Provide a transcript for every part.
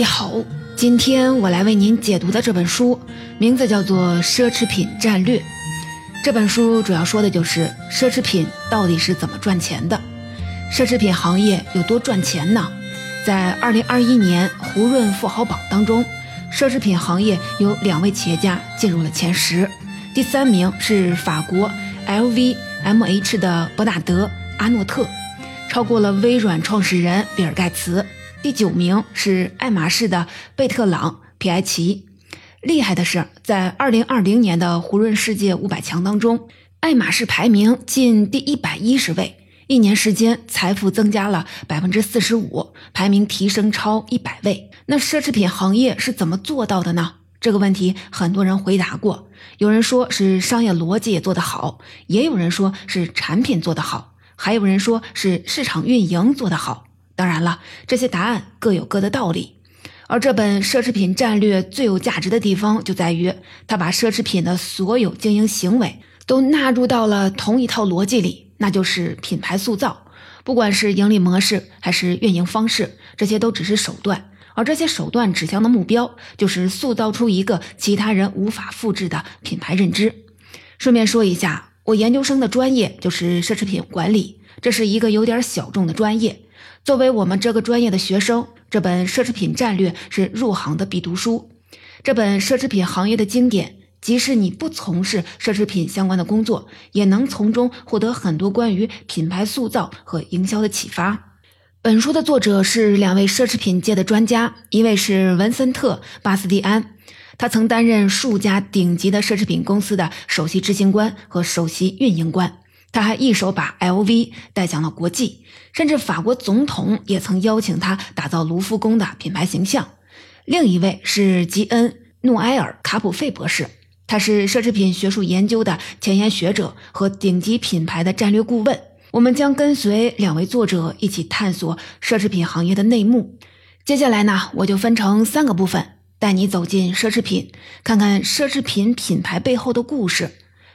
你好，今天我来为您解读的这本书名字叫做《奢侈品战略》。这本书主要说的就是奢侈品到底是怎么赚钱的，奢侈品行业有多赚钱呢？在2021年胡润富豪榜当中，奢侈品行业有两位企业家进入了前十，第三名是法国 LVMH 的伯纳德·阿诺特，超过了微软创始人比尔·盖茨。第九名是爱马仕的贝特朗·皮埃奇。厉害的是，在二零二零年的胡润世界五百强当中，爱马仕排名近第一百一十位，一年时间财富增加了百分之四十五，排名提升超一百位。那奢侈品行业是怎么做到的呢？这个问题很多人回答过，有人说是商业逻辑做得好，也有人说是产品做得好，还有人说是市场运营做得好。当然了，这些答案各有各的道理。而这本奢侈品战略最有价值的地方就在于，它把奢侈品的所有经营行为都纳入到了同一套逻辑里，那就是品牌塑造。不管是盈利模式还是运营方式，这些都只是手段，而这些手段指向的目标就是塑造出一个其他人无法复制的品牌认知。顺便说一下，我研究生的专业就是奢侈品管理，这是一个有点小众的专业。作为我们这个专业的学生，这本《奢侈品战略》是入行的必读书。这本奢侈品行业的经典，即使你不从事奢侈品相关的工作，也能从中获得很多关于品牌塑造和营销的启发。本书的作者是两位奢侈品界的专家，一位是文森特·巴斯蒂安，他曾担任数家顶级的奢侈品公司的首席执行官和首席运营官。他还一手把 LV 带向了国际，甚至法国总统也曾邀请他打造卢浮宫的品牌形象。另一位是吉恩·诺埃尔·卡普费博士，他是奢侈品学术研究的前沿学者和顶级品牌的战略顾问。我们将跟随两位作者一起探索奢侈品行业的内幕。接下来呢，我就分成三个部分，带你走进奢侈品，看看奢侈品品牌背后的故事。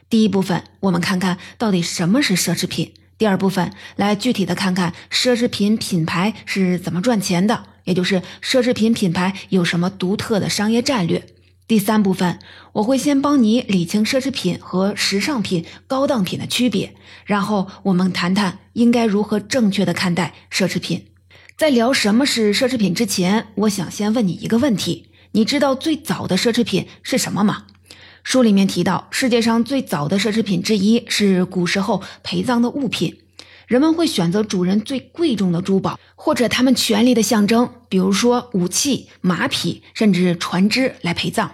第一部分，我们看看到底什么是奢侈品。第二部分，来具体的看看奢侈品品牌是怎么赚钱的，也就是奢侈品品牌有什么独特的商业战略。第三部分，我会先帮你理清奢侈品和时尚品、高档品的区别，然后我们谈谈应该如何正确的看待奢侈品。在聊什么是奢侈品之前，我想先问你一个问题：你知道最早的奢侈品是什么吗？书里面提到，世界上最早的奢侈品之一是古时候陪葬的物品。人们会选择主人最贵重的珠宝，或者他们权力的象征，比如说武器、马匹，甚至船只来陪葬。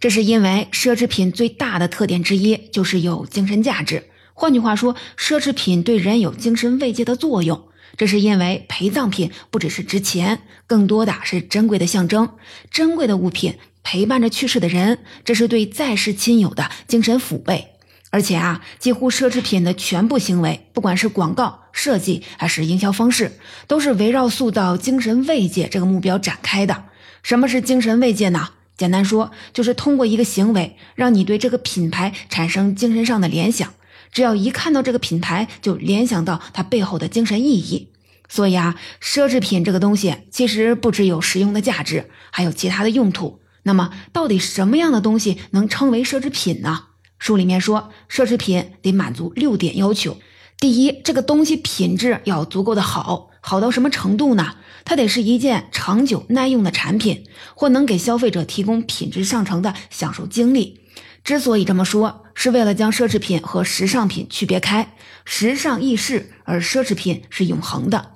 这是因为奢侈品最大的特点之一就是有精神价值。换句话说，奢侈品对人有精神慰藉的作用。这是因为陪葬品不只是值钱，更多的是珍贵的象征。珍贵的物品。陪伴着去世的人，这是对在世亲友的精神抚慰。而且啊，几乎奢侈品的全部行为，不管是广告设计还是营销方式，都是围绕塑造精神慰藉这个目标展开的。什么是精神慰藉呢？简单说，就是通过一个行为，让你对这个品牌产生精神上的联想。只要一看到这个品牌，就联想到它背后的精神意义。所以啊，奢侈品这个东西，其实不只有实用的价值，还有其他的用途。那么，到底什么样的东西能称为奢侈品呢？书里面说，奢侈品得满足六点要求。第一，这个东西品质要足够的好，好到什么程度呢？它得是一件长久耐用的产品，或能给消费者提供品质上乘的享受经历。之所以这么说，是为了将奢侈品和时尚品区别开。时尚易逝，而奢侈品是永恒的。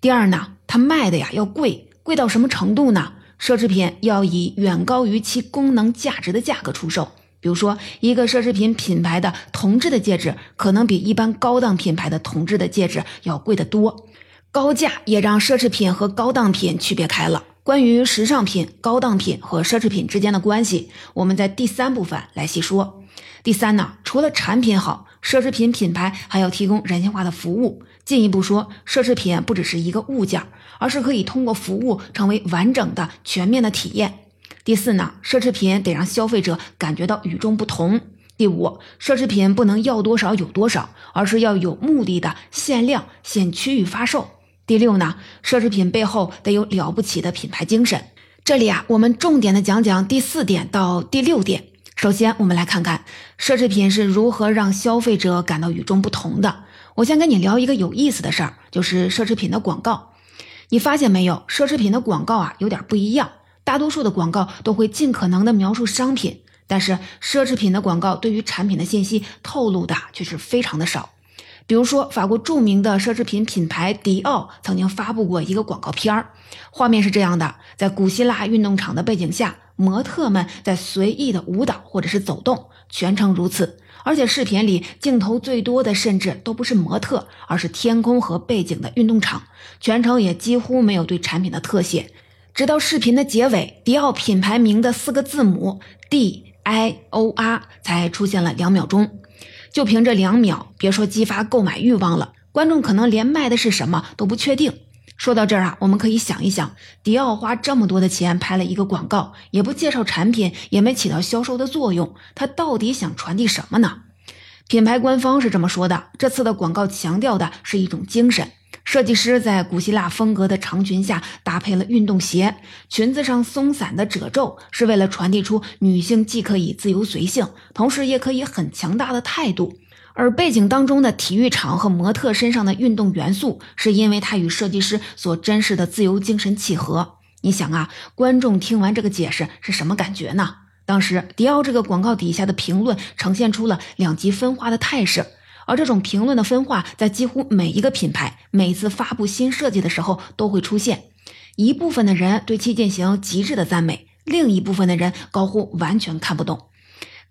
第二呢，它卖的呀要贵，贵到什么程度呢？奢侈品要以远高于其功能价值的价格出售，比如说，一个奢侈品品牌的铜制的戒指，可能比一般高档品牌的铜制的戒指要贵得多。高价也让奢侈品和高档品区别开了。关于时尚品、高档品和奢侈品之间的关系，我们在第三部分来细说。第三呢，除了产品好，奢侈品品牌还要提供人性化的服务。进一步说，奢侈品不只是一个物件，而是可以通过服务成为完整的、全面的体验。第四呢，奢侈品得让消费者感觉到与众不同。第五，奢侈品不能要多少有多少，而是要有目的的限量、限区域发售。第六呢，奢侈品背后得有了不起的品牌精神。这里啊，我们重点的讲讲第四点到第六点。首先，我们来看看奢侈品是如何让消费者感到与众不同的。我先跟你聊一个有意思的事儿，就是奢侈品的广告。你发现没有，奢侈品的广告啊有点不一样。大多数的广告都会尽可能的描述商品，但是奢侈品的广告对于产品的信息透露的却是非常的少。比如说，法国著名的奢侈品品牌迪奥曾经发布过一个广告片儿，画面是这样的：在古希腊运动场的背景下，模特们在随意的舞蹈或者是走动，全程如此。而且视频里镜头最多的甚至都不是模特，而是天空和背景的运动场，全程也几乎没有对产品的特写。直到视频的结尾，迪奥品牌名的四个字母 D I O R 才出现了两秒钟。就凭这两秒，别说激发购买欲望了，观众可能连卖的是什么都不确定。说到这儿啊，我们可以想一想，迪奥花这么多的钱拍了一个广告，也不介绍产品，也没起到销售的作用，他到底想传递什么呢？品牌官方是这么说的：这次的广告强调的是一种精神。设计师在古希腊风格的长裙下搭配了运动鞋，裙子上松散的褶皱是为了传递出女性既可以自由随性，同时也可以很强大的态度。而背景当中的体育场和模特身上的运动元素，是因为它与设计师所珍视的自由精神契合。你想啊，观众听完这个解释是什么感觉呢？当时迪奥这个广告底下的评论呈现出了两极分化的态势。而这种评论的分化，在几乎每一个品牌每次发布新设计的时候都会出现。一部分的人对其进行极致的赞美，另一部分的人高呼完全看不懂。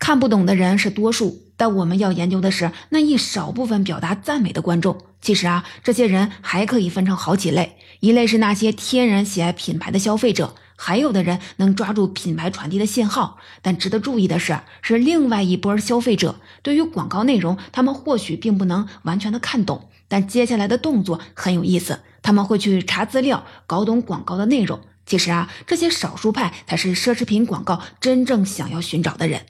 看不懂的人是多数，但我们要研究的是那一少部分表达赞美的观众。其实啊，这些人还可以分成好几类：一类是那些天然喜爱品牌的消费者。还有的人能抓住品牌传递的信号，但值得注意的是，是另外一波消费者。对于广告内容，他们或许并不能完全的看懂，但接下来的动作很有意思，他们会去查资料，搞懂广告的内容。其实啊，这些少数派才是奢侈品广告真正想要寻找的人。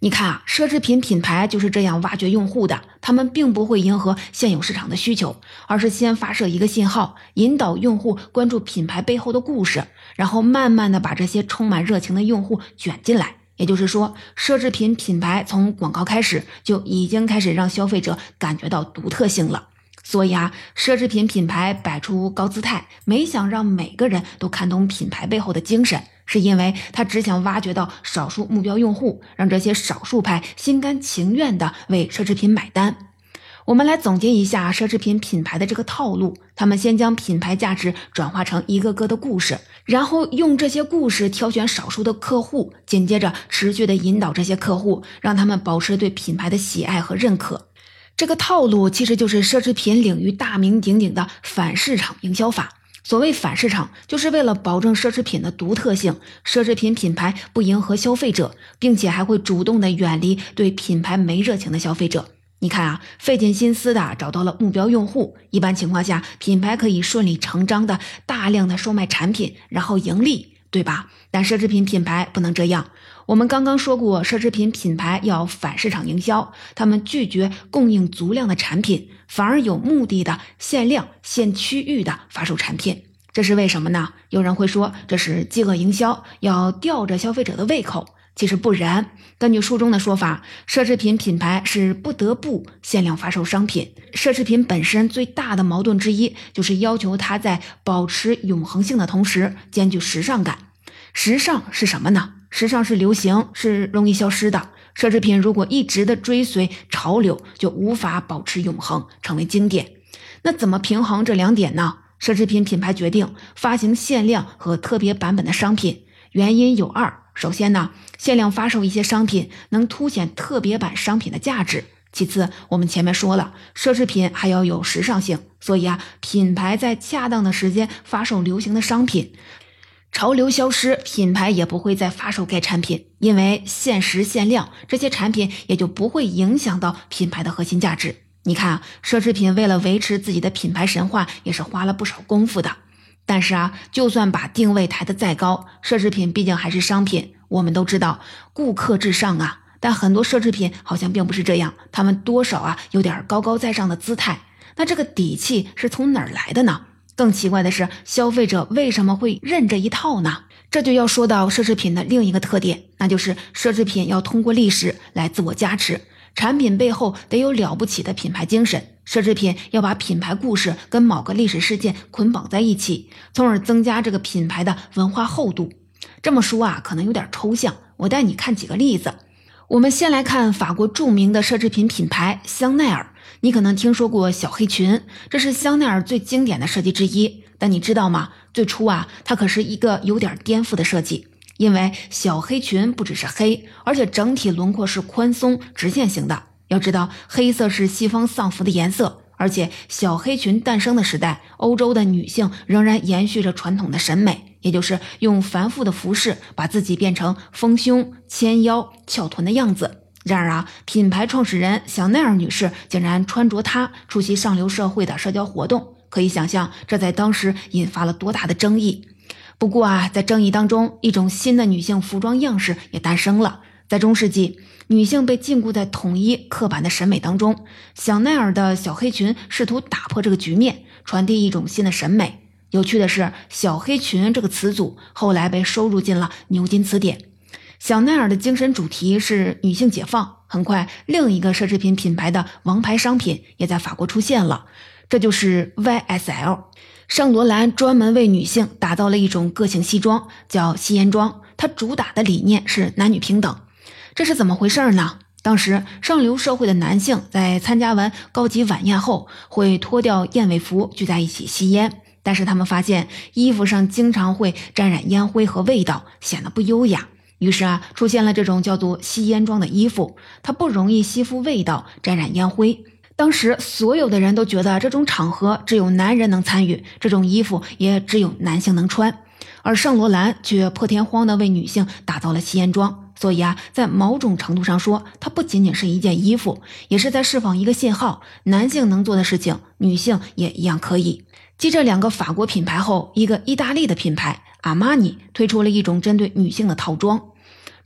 你看啊，奢侈品品牌就是这样挖掘用户的。他们并不会迎合现有市场的需求，而是先发射一个信号，引导用户关注品牌背后的故事，然后慢慢的把这些充满热情的用户卷进来。也就是说，奢侈品品牌从广告开始就已经开始让消费者感觉到独特性了。所以啊，奢侈品品牌摆出高姿态，没想让每个人都看懂品牌背后的精神，是因为他只想挖掘到少数目标用户，让这些少数派心甘情愿的为奢侈品买单。我们来总结一下奢侈品品牌的这个套路：他们先将品牌价值转化成一个个的故事，然后用这些故事挑选少数的客户，紧接着持续的引导这些客户，让他们保持对品牌的喜爱和认可。这个套路其实就是奢侈品领域大名鼎鼎的反市场营销法。所谓反市场，就是为了保证奢侈品的独特性，奢侈品品牌不迎合消费者，并且还会主动的远离对品牌没热情的消费者。你看啊，费尽心思的找到了目标用户，一般情况下，品牌可以顺理成章的大量的售卖产品，然后盈利，对吧？但奢侈品品牌不能这样。我们刚刚说过，奢侈品品牌要反市场营销，他们拒绝供应足量的产品，反而有目的的限量、限区域的发售产品，这是为什么呢？有人会说这是饥饿营销，要吊着消费者的胃口。其实不然，根据书中的说法，奢侈品品牌是不得不限量发售商品。奢侈品本身最大的矛盾之一，就是要求它在保持永恒性的同时，兼具时尚感。时尚是什么呢？时尚是流行，是容易消失的。奢侈品如果一直的追随潮流，就无法保持永恒，成为经典。那怎么平衡这两点呢？奢侈品品牌决定发行限量和特别版本的商品，原因有二：首先呢，限量发售一些商品能凸显特别版商品的价值；其次，我们前面说了，奢侈品还要有时尚性，所以啊，品牌在恰当的时间发售流行的商品。潮流消失，品牌也不会再发售该产品，因为限时限量，这些产品也就不会影响到品牌的核心价值。你看啊，奢侈品为了维持自己的品牌神话，也是花了不少功夫的。但是啊，就算把定位抬得再高，奢侈品毕竟还是商品。我们都知道，顾客至上啊。但很多奢侈品好像并不是这样，他们多少啊有点高高在上的姿态。那这个底气是从哪儿来的呢？更奇怪的是，消费者为什么会认这一套呢？这就要说到奢侈品的另一个特点，那就是奢侈品要通过历史来自我加持，产品背后得有了不起的品牌精神。奢侈品要把品牌故事跟某个历史事件捆绑在一起，从而增加这个品牌的文化厚度。这么说啊，可能有点抽象，我带你看几个例子。我们先来看法国著名的奢侈品品牌香奈儿。你可能听说过小黑裙，这是香奈儿最经典的设计之一。但你知道吗？最初啊，它可是一个有点颠覆的设计，因为小黑裙不只是黑，而且整体轮廓是宽松直线型的。要知道，黑色是西方丧服的颜色，而且小黑裙诞生的时代，欧洲的女性仍然延续着传统的审美，也就是用繁复的服饰把自己变成丰胸、纤腰、翘臀的样子。然而啊，品牌创始人香奈儿女士竟然穿着它出席上流社会的社交活动，可以想象这在当时引发了多大的争议。不过啊，在争议当中，一种新的女性服装样式也诞生了。在中世纪，女性被禁锢在统一刻板的审美当中，香奈儿的小黑裙试图打破这个局面，传递一种新的审美。有趣的是，小黑裙这个词组后来被收入进了牛津词典。香奈儿的精神主题是女性解放。很快，另一个奢侈品品牌的王牌商品也在法国出现了，这就是 YSL。圣罗兰专门为女性打造了一种个性西装，叫吸烟装。它主打的理念是男女平等。这是怎么回事呢？当时上流社会的男性在参加完高级晚宴后，会脱掉燕尾服聚在一起吸烟，但是他们发现衣服上经常会沾染烟灰和味道，显得不优雅。于是啊，出现了这种叫做吸烟装的衣服，它不容易吸附味道、沾染烟灰。当时所有的人都觉得这种场合只有男人能参与，这种衣服也只有男性能穿。而圣罗兰却破天荒地为女性打造了吸烟装，所以啊，在某种程度上说，它不仅仅是一件衣服，也是在释放一个信号：男性能做的事情，女性也一样可以。继这两个法国品牌后，一个意大利的品牌阿玛尼推出了一种针对女性的套装。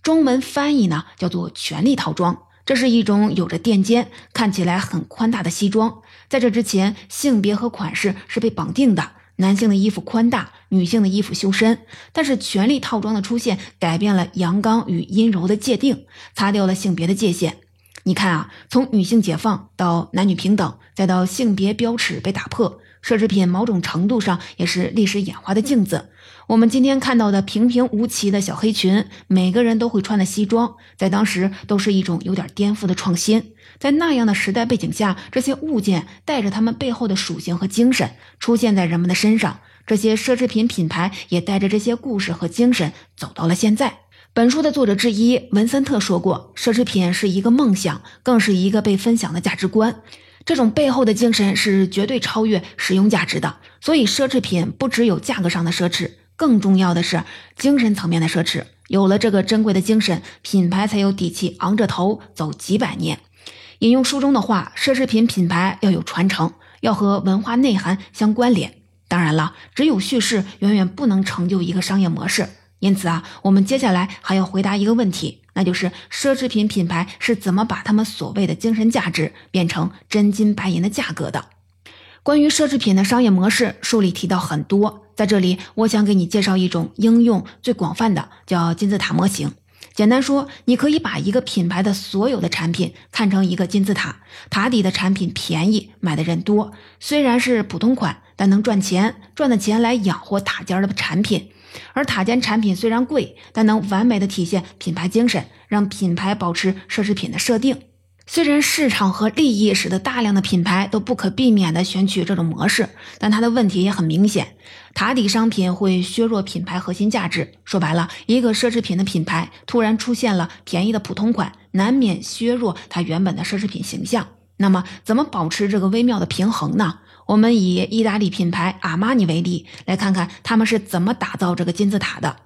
中文翻译呢叫做“权力套装”，这是一种有着垫肩、看起来很宽大的西装。在这之前，性别和款式是被绑定的，男性的衣服宽大，女性的衣服修身。但是，权力套装的出现改变了阳刚与阴柔的界定，擦掉了性别的界限。你看啊，从女性解放到男女平等，再到性别标尺被打破。奢侈品某种程度上也是历史演化的镜子。我们今天看到的平平无奇的小黑裙，每个人都会穿的西装，在当时都是一种有点颠覆的创新。在那样的时代背景下，这些物件带着他们背后的属性和精神出现在人们的身上。这些奢侈品品牌也带着这些故事和精神走到了现在。本书的作者之一文森特说过：“奢侈品是一个梦想，更是一个被分享的价值观。”这种背后的精神是绝对超越使用价值的，所以奢侈品不只有价格上的奢侈，更重要的是精神层面的奢侈。有了这个珍贵的精神，品牌才有底气昂着头走几百年。引用书中的话，奢侈品品牌要有传承，要和文化内涵相关联。当然了，只有叙事远远不能成就一个商业模式。因此啊，我们接下来还要回答一个问题，那就是奢侈品品牌是怎么把他们所谓的精神价值变成真金白银的价格的？关于奢侈品的商业模式，书里提到很多，在这里我想给你介绍一种应用最广泛的，叫金字塔模型。简单说，你可以把一个品牌的所有的产品看成一个金字塔，塔底的产品便宜，买的人多，虽然是普通款，但能赚钱，赚的钱来养活塔尖的产品。而塔尖产品虽然贵，但能完美的体现品牌精神，让品牌保持奢侈品的设定。虽然市场和利益使得大量的品牌都不可避免地选取这种模式，但它的问题也很明显：塔底商品会削弱品牌核心价值。说白了，一个奢侈品的品牌突然出现了便宜的普通款，难免削弱它原本的奢侈品形象。那么，怎么保持这个微妙的平衡呢？我们以意大利品牌阿玛尼为例，来看看他们是怎么打造这个金字塔的。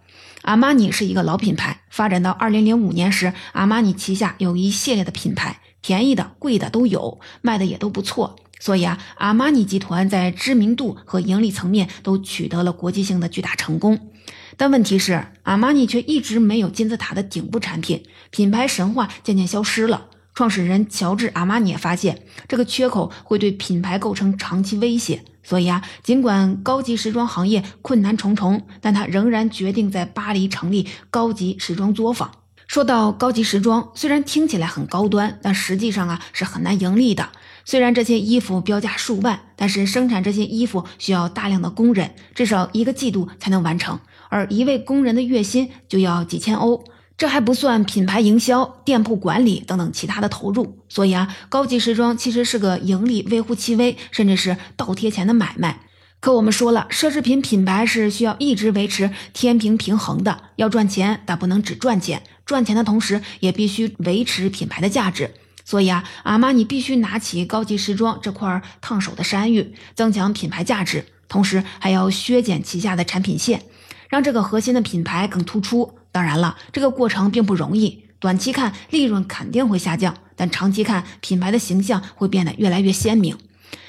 阿玛尼是一个老品牌，发展到二零零五年时，阿玛尼旗下有一系列的品牌，便宜的、贵的都有，卖的也都不错。所以啊，阿玛尼集团在知名度和盈利层面都取得了国际性的巨大成功。但问题是，阿玛尼却一直没有金字塔的顶部产品，品牌神话渐渐消失了。创始人乔治·阿玛尼也发现，这个缺口会对品牌构成长期威胁。所以啊，尽管高级时装行业困难重重，但他仍然决定在巴黎成立高级时装作坊。说到高级时装，虽然听起来很高端，但实际上啊是很难盈利的。虽然这些衣服标价数万，但是生产这些衣服需要大量的工人，至少一个季度才能完成，而一位工人的月薪就要几千欧。这还不算品牌营销、店铺管理等等其他的投入，所以啊，高级时装其实是个盈利微乎其微，甚至是倒贴钱的买卖。可我们说了，奢侈品品牌是需要一直维持天平平衡的，要赚钱，但不能只赚钱，赚钱的同时也必须维持品牌的价值。所以啊，阿玛尼必须拿起高级时装这块烫手的山芋，增强品牌价值，同时还要削减旗下的产品线，让这个核心的品牌更突出。当然了，这个过程并不容易。短期看，利润肯定会下降，但长期看，品牌的形象会变得越来越鲜明。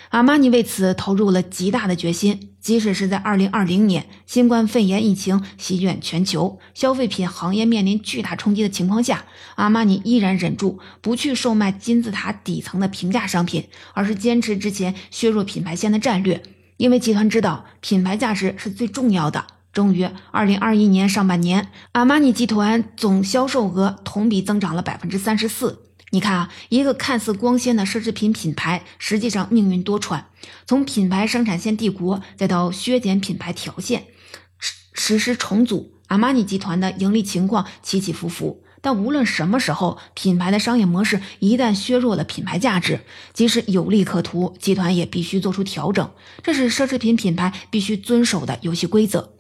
阿玛尼为此投入了极大的决心。即使是在2020年，新冠肺炎疫情席卷全球，消费品行业面临巨大冲击的情况下，阿玛尼依然忍住不去售卖金字塔底层的平价商品，而是坚持之前削弱品牌线的战略。因为集团知道，品牌价值是最重要的。终于，二零二一年上半年，阿玛尼集团总销售额同比增长了百分之三十四。你看啊，一个看似光鲜的奢侈品品牌，实际上命运多舛。从品牌生产线帝国，再到削减品牌条线，实实施重组，阿玛尼集团的盈利情况起起伏伏。但无论什么时候，品牌的商业模式一旦削弱了品牌价值，即使有利可图，集团也必须做出调整。这是奢侈品品牌必须遵守的游戏规则。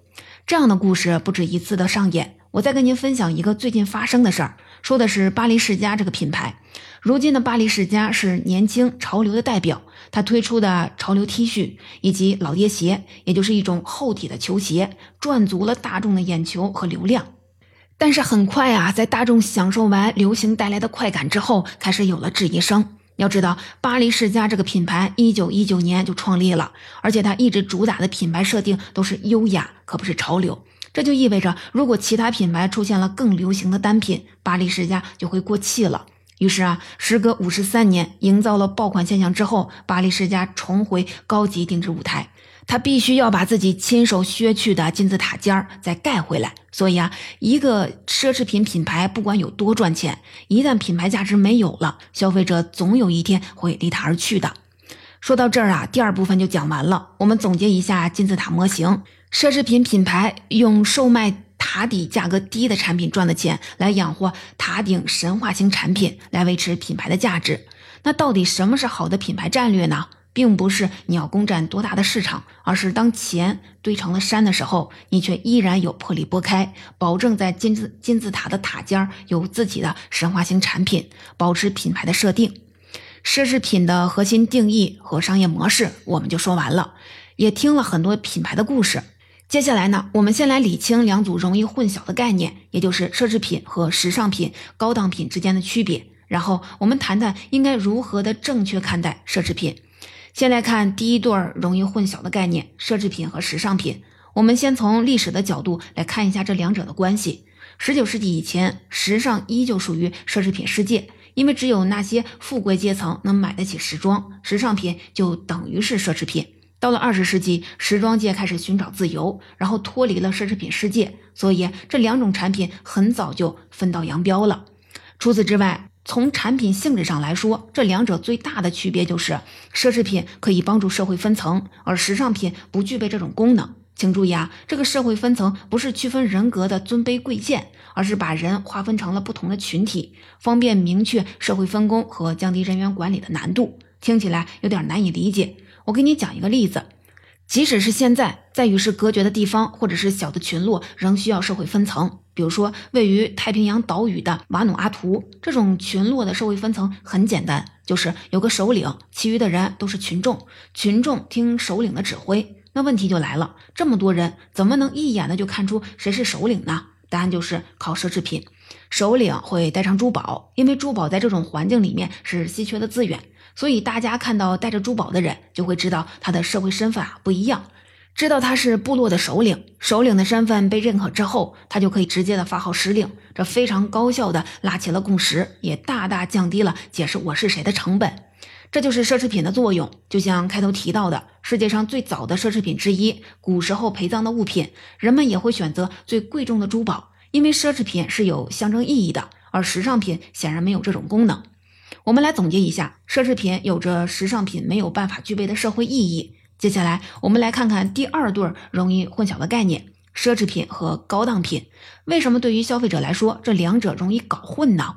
这样的故事不止一次的上演。我再跟您分享一个最近发生的事儿，说的是巴黎世家这个品牌。如今的巴黎世家是年轻潮流的代表，它推出的潮流 T 恤以及老爹鞋，也就是一种厚底的球鞋，赚足了大众的眼球和流量。但是很快啊，在大众享受完流行带来的快感之后，开始有了质疑声。要知道，巴黎世家这个品牌一九一九年就创立了，而且它一直主打的品牌设定都是优雅，可不是潮流。这就意味着，如果其他品牌出现了更流行的单品，巴黎世家就会过气了。于是啊，时隔五十三年，营造了爆款现象之后，巴黎世家重回高级定制舞台。他必须要把自己亲手削去的金字塔尖儿再盖回来。所以啊，一个奢侈品品牌不管有多赚钱，一旦品牌价值没有了，消费者总有一天会离他而去的。说到这儿啊，第二部分就讲完了。我们总结一下金字塔模型：奢侈品品牌用售卖塔底价格低的产品赚的钱来养活塔顶神话型产品，来维持品牌的价值。那到底什么是好的品牌战略呢？并不是你要攻占多大的市场，而是当钱堆成了山的时候，你却依然有魄力拨开，保证在金字金字塔的塔尖有自己的神话型产品，保持品牌的设定。奢侈品的核心定义和商业模式，我们就说完了，也听了很多品牌的故事。接下来呢，我们先来理清两组容易混淆的概念，也就是奢侈品和时尚品、高档品之间的区别。然后我们谈谈应该如何的正确看待奢侈品。先来看第一对容易混淆的概念：奢侈品和时尚品。我们先从历史的角度来看一下这两者的关系。十九世纪以前，时尚依旧属于奢侈品世界，因为只有那些富贵阶层能买得起时装，时尚品就等于是奢侈品。到了二十世纪，时装界开始寻找自由，然后脱离了奢侈品世界，所以这两种产品很早就分道扬镳了。除此之外，从产品性质上来说，这两者最大的区别就是，奢侈品可以帮助社会分层，而时尚品不具备这种功能。请注意啊，这个社会分层不是区分人格的尊卑贵贱，而是把人划分成了不同的群体，方便明确社会分工和降低人员管理的难度。听起来有点难以理解，我给你讲一个例子。即使是现在，在与世隔绝的地方，或者是小的群落，仍需要社会分层。比如说，位于太平洋岛屿的瓦努阿图这种群落的社会分层很简单，就是有个首领，其余的人都是群众，群众听首领的指挥。那问题就来了，这么多人怎么能一眼的就看出谁是首领呢？答案就是靠奢侈品。首领会带上珠宝，因为珠宝在这种环境里面是稀缺的资源。所以大家看到带着珠宝的人，就会知道他的社会身份啊不一样，知道他是部落的首领。首领的身份被认可之后，他就可以直接的发号施令，这非常高效的拉起了共识，也大大降低了解释我是谁的成本。这就是奢侈品的作用。就像开头提到的，世界上最早的奢侈品之一——古时候陪葬的物品，人们也会选择最贵重的珠宝，因为奢侈品是有象征意义的，而时尚品显然没有这种功能。我们来总结一下，奢侈品有着时尚品没有办法具备的社会意义。接下来，我们来看看第二对容易混淆的概念：奢侈品和高档品。为什么对于消费者来说，这两者容易搞混呢？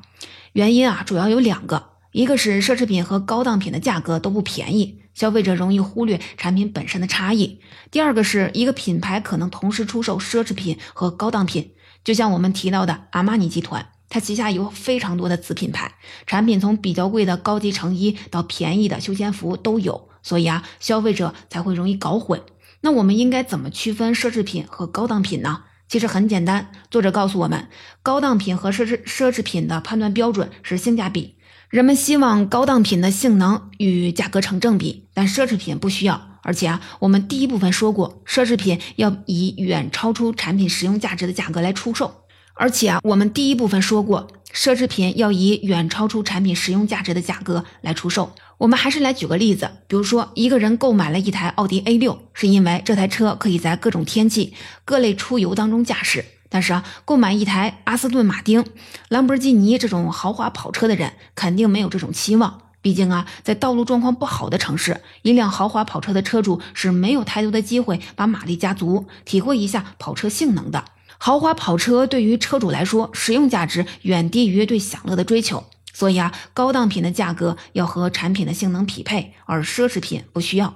原因啊，主要有两个。一个是奢侈品和高档品的价格都不便宜，消费者容易忽略产品本身的差异。第二个是一个品牌可能同时出售奢侈品和高档品，就像我们提到的阿玛尼集团，它旗下有非常多的子品牌，产品从比较贵的高级成衣到便宜的休闲服都有，所以啊，消费者才会容易搞混。那我们应该怎么区分奢侈品和高档品呢？其实很简单，作者告诉我们，高档品和奢侈奢侈品的判断标准是性价比。人们希望高档品的性能与价格成正比，但奢侈品不需要。而且啊，我们第一部分说过，奢侈品要以远超出产品实用价值的价格来出售。而且啊，我们第一部分说过，奢侈品要以远超出产品实用价值的价格来出售。我们还是来举个例子，比如说，一个人购买了一台奥迪 A 六，是因为这台车可以在各种天气、各类出游当中驾驶。但是啊，购买一台阿斯顿马丁、兰博基尼这种豪华跑车的人，肯定没有这种期望。毕竟啊，在道路状况不好的城市，一辆豪华跑车的车主是没有太多的机会把马力加足，体会一下跑车性能的。豪华跑车对于车主来说，实用价值远低于对享乐的追求。所以啊，高档品的价格要和产品的性能匹配，而奢侈品不需要。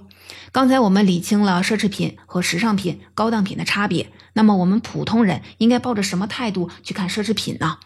刚才我们理清了奢侈品和时尚品、高档品的差别。那么我们普通人应该抱着什么态度去看奢侈品呢？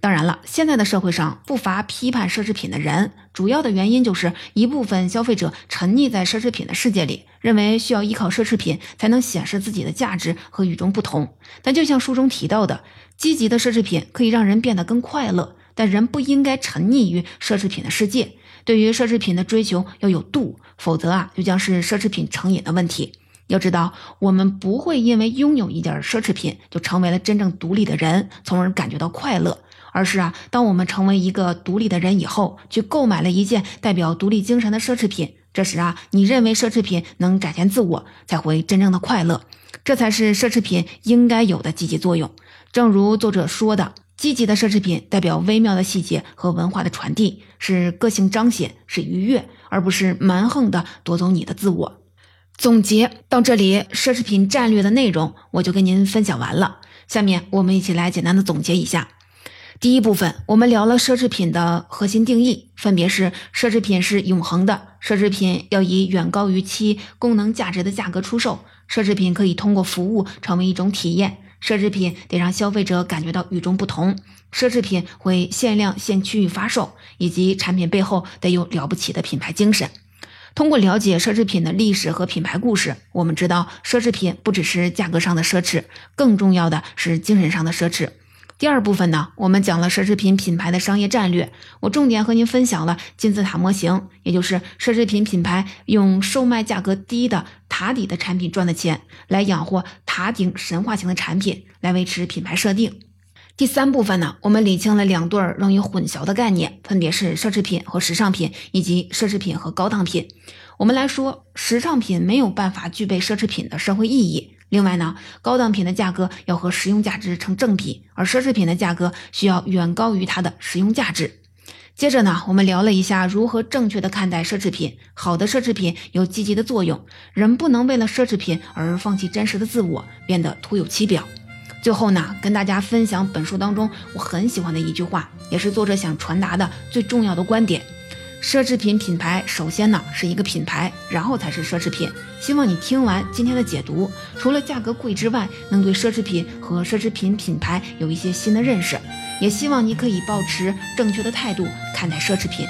当然了，现在的社会上不乏批判奢侈品的人，主要的原因就是一部分消费者沉溺在奢侈品的世界里，认为需要依靠奢侈品才能显示自己的价值和与众不同。但就像书中提到的，积极的奢侈品可以让人变得更快乐，但人不应该沉溺于奢侈品的世界。对于奢侈品的追求要有度，否则啊，就将是奢侈品成瘾的问题。要知道，我们不会因为拥有一点奢侈品就成为了真正独立的人，从而感觉到快乐。而是啊，当我们成为一个独立的人以后，去购买了一件代表独立精神的奢侈品，这时啊，你认为奢侈品能展现自我，才会真正的快乐。这才是奢侈品应该有的积极作用。正如作者说的，积极的奢侈品代表微妙的细节和文化的传递，是个性彰显，是愉悦，而不是蛮横的夺走你的自我。总结到这里，奢侈品战略的内容我就跟您分享完了。下面我们一起来简单的总结一下。第一部分，我们聊了奢侈品的核心定义，分别是：奢侈品是永恒的，奢侈品要以远高于其功能价值的价格出售，奢侈品可以通过服务成为一种体验，奢侈品得让消费者感觉到与众不同，奢侈品会限量限区域发售，以及产品背后得有了不起的品牌精神。通过了解奢侈品的历史和品牌故事，我们知道奢侈品不只是价格上的奢侈，更重要的是精神上的奢侈。第二部分呢，我们讲了奢侈品品牌的商业战略，我重点和您分享了金字塔模型，也就是奢侈品品牌用售卖价格低的塔底的产品赚的钱，来养活塔顶神话型的产品，来维持品牌设定。第三部分呢，我们理清了两对容易混淆的概念，分别是奢侈品和时尚品，以及奢侈品和高档品。我们来说，时尚品没有办法具备奢侈品的社会意义。另外呢，高档品的价格要和实用价值成正比，而奢侈品的价格需要远高于它的实用价值。接着呢，我们聊了一下如何正确的看待奢侈品。好的奢侈品有积极的作用，人不能为了奢侈品而放弃真实的自我，变得徒有其表。最后呢，跟大家分享本书当中我很喜欢的一句话，也是作者想传达的最重要的观点：奢侈品品牌首先呢是一个品牌，然后才是奢侈品。希望你听完今天的解读，除了价格贵之外，能对奢侈品和奢侈品品牌有一些新的认识。也希望你可以保持正确的态度看待奢侈品。